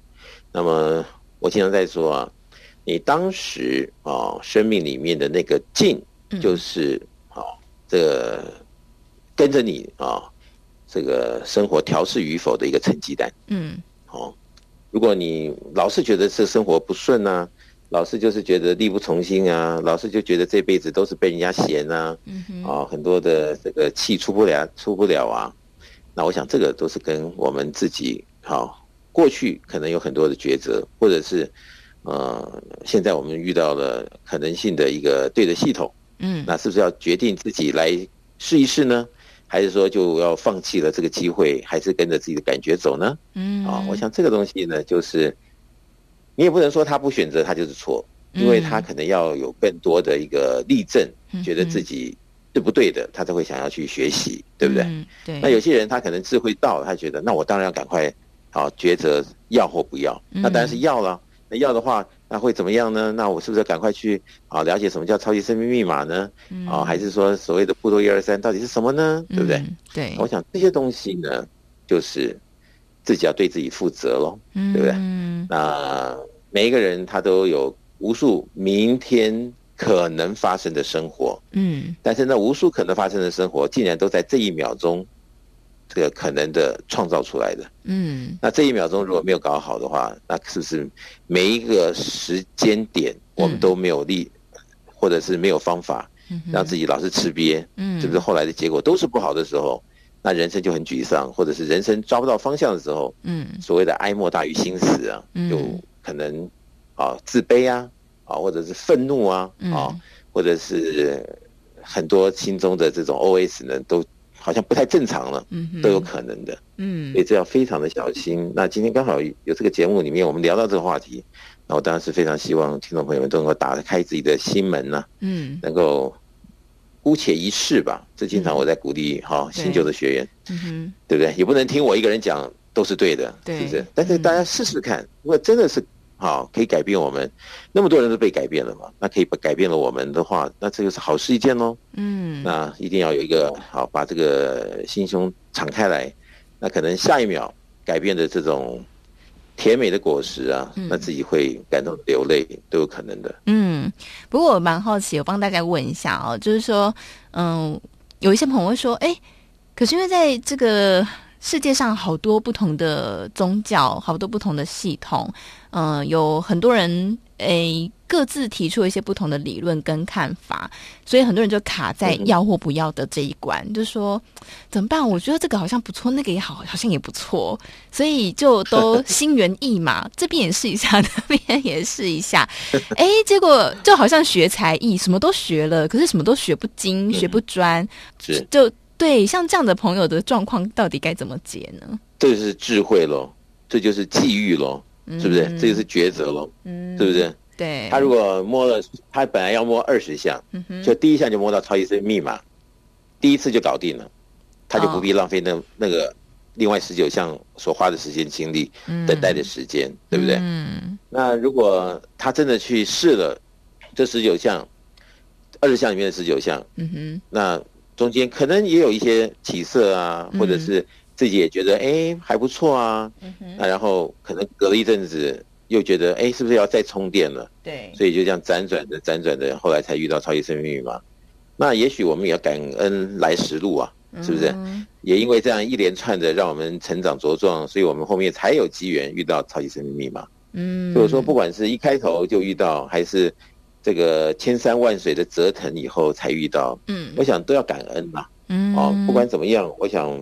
那么我经常在说啊，你当时啊生命里面的那个境，就是啊这个跟着你啊这个生活调试与否的一个成绩单。嗯，好，如果你老是觉得这生活不顺啊，老是就是觉得力不从心啊，老是就觉得这辈子都是被人家嫌啊，嗯啊很多的这个气出不了，出不了啊。那我想，这个都是跟我们自己好过去可能有很多的抉择，或者是呃，现在我们遇到了可能性的一个对的系统，嗯，那是不是要决定自己来试一试呢？还是说就要放弃了这个机会，还是跟着自己的感觉走呢？嗯，啊，我想这个东西呢，就是你也不能说他不选择他就是错，因为他可能要有更多的一个例证，觉得自己。是不对的，他才会想要去学习，对不对？嗯、对。那有些人他可能智慧到了，他觉得那我当然要赶快好抉择要或不要。嗯、那当然是要了。那要的话，那会怎么样呢？那我是不是要赶快去啊了解什么叫超级生命密码呢？嗯、啊，还是说所谓的步骤一二三到底是什么呢？对不对？嗯、对。我想这些东西呢，就是自己要对自己负责喽，嗯、对不对？那每一个人他都有无数明天。可能发生的生活，嗯，但是那无数可能发生的生活，竟然都在这一秒钟，这个可能的创造出来的，嗯，那这一秒钟如果没有搞好的话，那是不是每一个时间点我们都没有力，嗯、或者是没有方法，让自己老是吃瘪，嗯，是不是后来的结果都是不好的时候，那人生就很沮丧，或者是人生抓不到方向的时候，嗯，所谓的哀莫大于心死啊，就可能啊自卑啊。啊，或者是愤怒啊，啊，或者是很多心中的这种 OS 呢，都好像不太正常了，嗯，都有可能的，嗯，所以这要非常的小心。那今天刚好有这个节目里面，我们聊到这个话题，那我当然是非常希望听众朋友们都能够打开自己的心门呐，嗯，能够姑且一试吧。这经常我在鼓励哈新旧的学员，嗯哼，对不对？也不能听我一个人讲都是对的，是不是？但是大家试试看，如果真的是。好，可以改变我们，那么多人都被改变了嘛？那可以不改变了我们的话，那这个是好事一件喽。嗯，那一定要有一个好，把这个心胸敞开来，那可能下一秒改变的这种甜美的果实啊，嗯、那自己会感动流泪都有可能的。嗯，不过我蛮好奇，我帮大家问一下哦，就是说，嗯，有一些朋友会说，哎，可是因为在这个。世界上好多不同的宗教，好多不同的系统，嗯、呃，有很多人诶各自提出一些不同的理论跟看法，所以很多人就卡在要或不要的这一关，嗯、就说怎么办？我觉得这个好像不错，那个也好，好像也不错，所以就都心猿意马，这边也试一下，那边也试一下，哎，结果就好像学才艺，什么都学了，可是什么都学不精，学不专，就。对，像这样的朋友的状况，到底该怎么解呢？这就是智慧喽，这就是际遇喽，嗯、是不是？这就是抉择喽，嗯，是不是？对。他如果摸了，他本来要摸二十项，嗯、就第一项就摸到超级生密码，第一次就搞定了，他就不必浪费那、哦、那个另外十九项所花的时间精力，嗯、等待的时间，对不对？嗯。那如果他真的去试了这十九项，二十项里面的十九项，嗯哼，那。中间可能也有一些起色啊，或者是自己也觉得哎、欸、还不错啊，那、然后可能隔了一阵子又觉得哎、欸、是不是要再充电了？对，所以就这样辗转的辗转的，后来才遇到超级生命密码。那也许我们也要感恩来时路啊，是不是？也因为这样一连串的让我们成长茁壮，所以我们后面才有机缘遇到超级生命密码。嗯，所以说不管是一开头就遇到，还是这个千山万水的折腾以后才遇到，嗯，我想都要感恩嘛。嗯，哦，不管怎么样，我想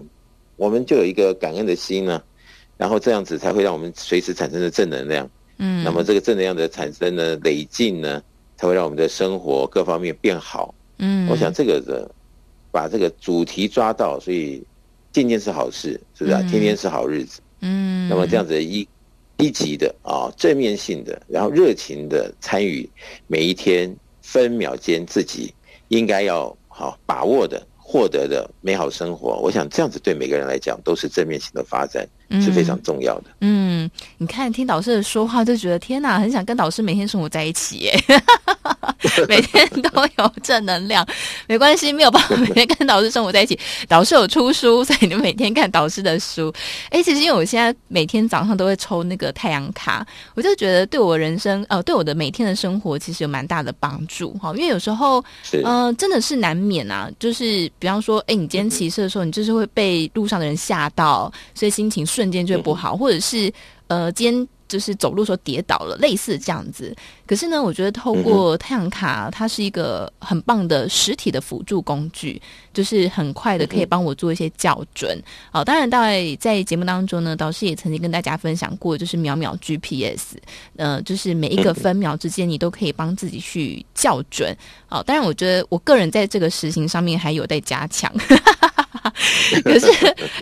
我们就有一个感恩的心呢，然后这样子才会让我们随时产生的正能量。嗯，那么这个正能量的产生呢，累进呢，才会让我们的生活各方面变好。嗯，我想这个的把这个主题抓到，所以件件是好事，是不是啊？天天是好日子。嗯，那么这样子一积极的啊，正面性的，然后热情的参与每一天分秒间自己应该要好把握的。获得的美好生活，我想这样子对每个人来讲都是正面性的发展，是非常重要的。嗯，嗯，你看听导师的说话，就觉得天哪，很想跟导师每天生活在一起耶，每天都有正能量。没关系，没有办法每天跟导师生活在一起。导师有出书，所以你每天看导师的书。哎，其实因为我现在每天早上都会抽那个太阳卡，我就觉得对我人生，呃，对我的每天的生活其实有蛮大的帮助哈。因为有时候，嗯、呃，真的是难免啊，就是。比方说，哎，你今天骑车的时候，你就是会被路上的人吓到，所以心情瞬间就会不好，或者是呃，今天。就是走路的时候跌倒了，类似这样子。可是呢，我觉得透过太阳卡，它是一个很棒的实体的辅助工具，就是很快的可以帮我做一些校准。好、哦，当然，在在节目当中呢，导师也曾经跟大家分享过，就是秒秒 GPS，呃，就是每一个分秒之间，你都可以帮自己去校准。好、哦，当然，我觉得我个人在这个实行上面还有待加强。可是，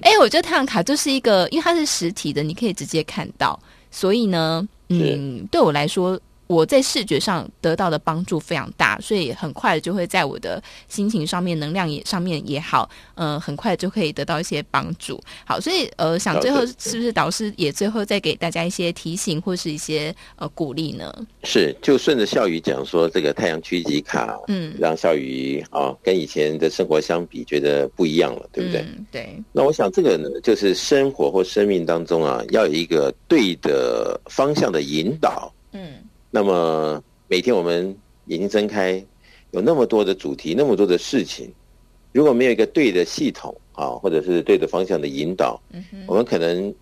哎，我觉得太阳卡就是一个，因为它是实体的，你可以直接看到。所以呢，嗯，对我来说，我在视觉上得到的帮助非常大，所以很快就会在我的心情上面、能量也上面也好，嗯、呃，很快就可以得到一些帮助。好，所以呃，想最后是不是导师也最后再给大家一些提醒或是一些呃鼓励呢？是，就顺着笑宇讲说，这个太阳趋吉卡，嗯，让笑宇啊跟以前的生活相比，觉得不一样了，对不对？嗯、对。那我想这个呢，就是生活或生命当中啊，要有一个对的方向的引导，嗯。那么每天我们眼睛睁开，有那么多的主题，那么多的事情，如果没有一个对的系统啊，或者是对的方向的引导，嗯、我们可能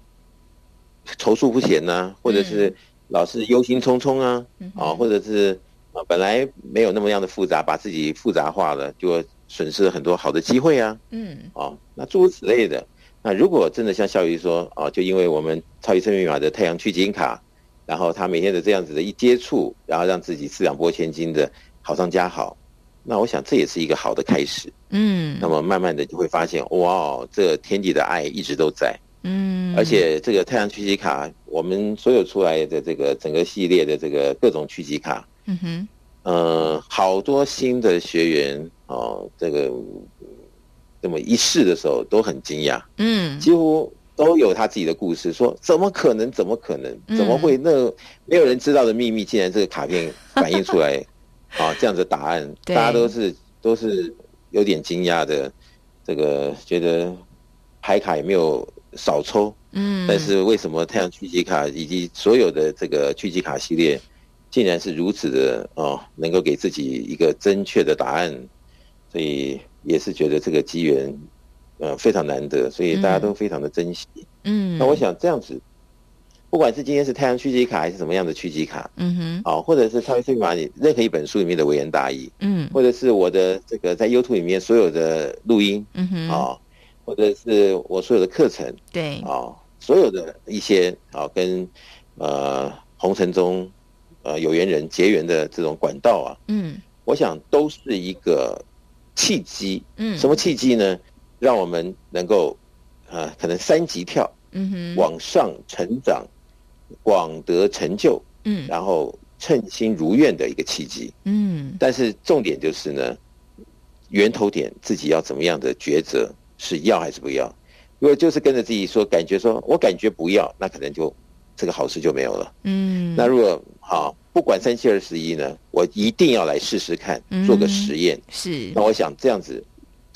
踌躇不前呐、啊，或者是老是忧心忡忡啊，嗯、啊，或者是啊本来没有那么样的复杂，把自己复杂化了，就损失了很多好的机会啊，嗯，啊，那诸如此类的。那如果真的像孝瑜说啊，就因为我们超级生命密码的太阳趋吉卡。然后他每天的这样子的一接触，然后让自己四两拨千斤的好上加好，那我想这也是一个好的开始。嗯，那么慢慢的就会发现，哇，这天地的爱一直都在。嗯，而且这个太阳趋吉卡，我们所有出来的这个整个系列的这个各种趋吉卡，嗯哼，呃，好多新的学员哦，这个这么一试的时候都很惊讶。嗯，几乎。都有他自己的故事，说怎么可能？怎么可能？怎么会？那没有人知道的秘密，竟然这个卡片 反映出来啊！这样子的答案，大家都是都是有点惊讶的。这个觉得牌卡也没有少抽，嗯，但是为什么太阳聚集卡以及所有的这个聚集卡系列，竟然是如此的哦，能够给自己一个正确的答案？所以也是觉得这个机缘。呃，非常难得，所以大家都非常的珍惜。嗯，那我想这样子，不管是今天是太阳区级卡还是什么样的区级卡，嗯哼，啊，或者是超级生命密码里任何一本书里面的微言大义，嗯，或者是我的这个在 YouTube 里面所有的录音，嗯哼，啊，或者是我所有的课程，对，啊，所有的一些啊跟呃红尘中呃有缘人结缘的这种管道啊，嗯，我想都是一个契机，嗯，什么契机呢？让我们能够，呃，可能三级跳，嗯哼，往上成长，广得成就，嗯，然后称心如愿的一个契机，嗯。但是重点就是呢，源头点自己要怎么样的抉择，是要还是不要？如果就是跟着自己说，感觉说我感觉不要，那可能就这个好事就没有了，嗯。那如果好，不管三七二十一呢，我一定要来试试看，做个实验，是。那我想这样子。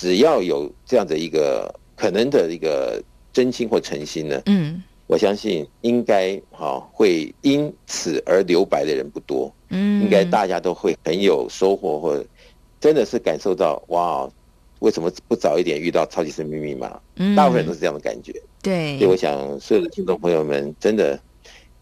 只要有这样的一个可能的一个真心或诚心呢，嗯，我相信应该哈会因此而留白的人不多，嗯，应该大家都会很有收获，或者真的是感受到哇，为什么不早一点遇到超级生命密码？嗯，大部分人都是这样的感觉，对，所以我想所有的听众朋友们真的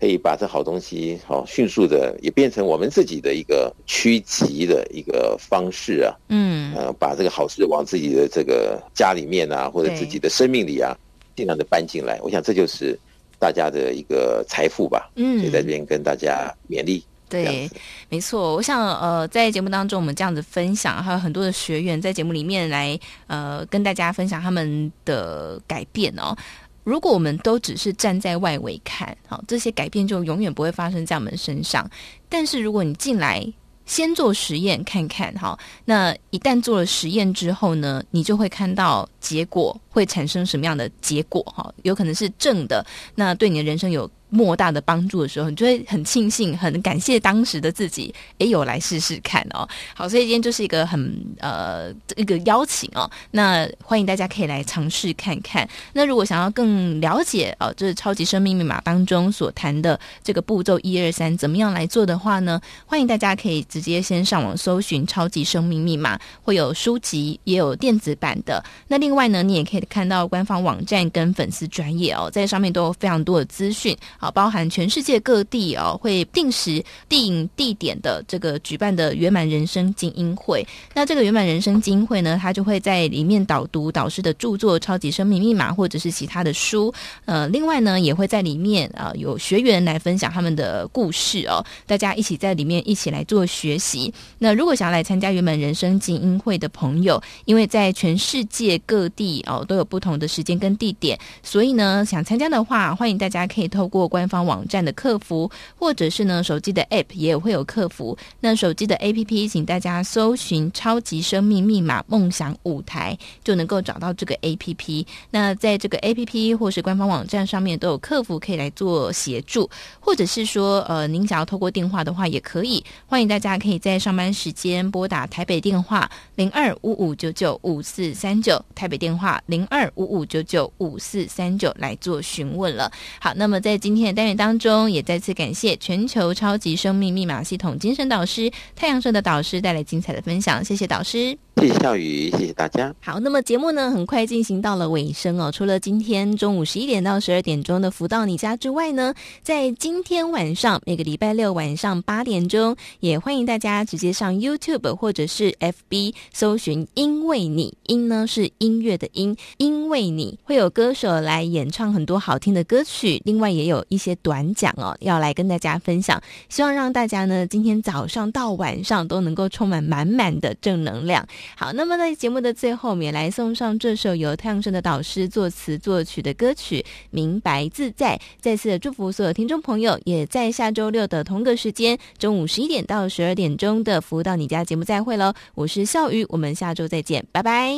可以把这好东西好迅速的也变成我们自己的一个趋吉的一个方式啊，嗯，呃，把这个好事往自己的这个家里面啊，或者自己的生命里啊，尽量的搬进来。我想这就是大家的一个财富吧，嗯，所以在这边跟大家勉励。对，没错。我想，呃，在节目当中，我们这样子分享，还有很多的学员在节目里面来，呃，跟大家分享他们的改变哦。如果我们都只是站在外围看，好，这些改变就永远不会发生在我们身上。但是，如果你进来，先做实验看看，哈，那一旦做了实验之后呢，你就会看到结果会产生什么样的结果，哈，有可能是正的，那对你的人生有。莫大的帮助的时候，你就会很庆幸、很感谢当时的自己，哎，有来试试看哦。好，所以今天就是一个很呃一个邀请哦。那欢迎大家可以来尝试看看。那如果想要更了解哦，就是超级生命密码当中所谈的这个步骤一二三怎么样来做的话呢？欢迎大家可以直接先上网搜寻超级生命密码，会有书籍，也有电子版的。那另外呢，你也可以看到官方网站跟粉丝专业哦，在上面都有非常多的资讯。好，包含全世界各地哦，会定时定地点的这个举办的圆满人生精英会。那这个圆满人生精英会呢，它就会在里面导读导师的著作《超级生命密码》或者是其他的书。呃，另外呢，也会在里面啊、有学员来分享他们的故事哦，大家一起在里面一起来做学习。那如果想要来参加圆满人生精英会的朋友，因为在全世界各地哦都有不同的时间跟地点，所以呢，想参加的话，欢迎大家可以透过官方网站的客服，或者是呢手机的 App 也会有客服。那手机的 APP，请大家搜寻“超级生命密码梦想舞台”，就能够找到这个 APP。那在这个 APP 或是官方网站上面都有客服可以来做协助，或者是说，呃，您想要透过电话的话也可以。欢迎大家可以在上班时间拨打台北电话零二五五九九五四三九，台北电话零二五五九九五四三九来做询问了。好，那么在今天。单元当中，也再次感谢全球超级生命密码系统精神导师太阳社的导师带来精彩的分享，谢谢导师。谢谢笑宇，谢谢大家。好，那么节目呢，很快进行到了尾声哦。除了今天中午十一点到十二点钟的福到你家之外呢，在今天晚上每个礼拜六晚上八点钟，也欢迎大家直接上 YouTube 或者是 FB 搜寻“因为你”，音呢是音乐的音，因为你会有歌手来演唱很多好听的歌曲，另外也有一些短讲哦，要来跟大家分享。希望让大家呢今天早上到晚上都能够充满满满的正能量。好，那么在节目的最后，我们也来送上这首由太阳神的导师作词作曲的歌曲《明白自在》。再次的祝福所有听众朋友，也在下周六的同个时间，中午十一点到十二点钟的服务到你家节目再会喽。我是笑鱼，我们下周再见，拜拜。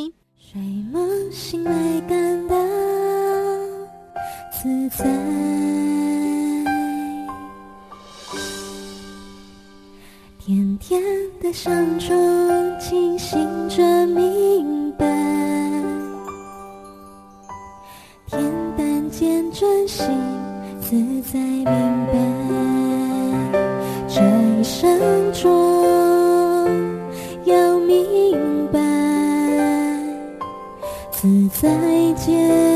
自在。甜甜的香中，清醒着明白，恬淡间专心，自在明白，这一生中要明白，自在间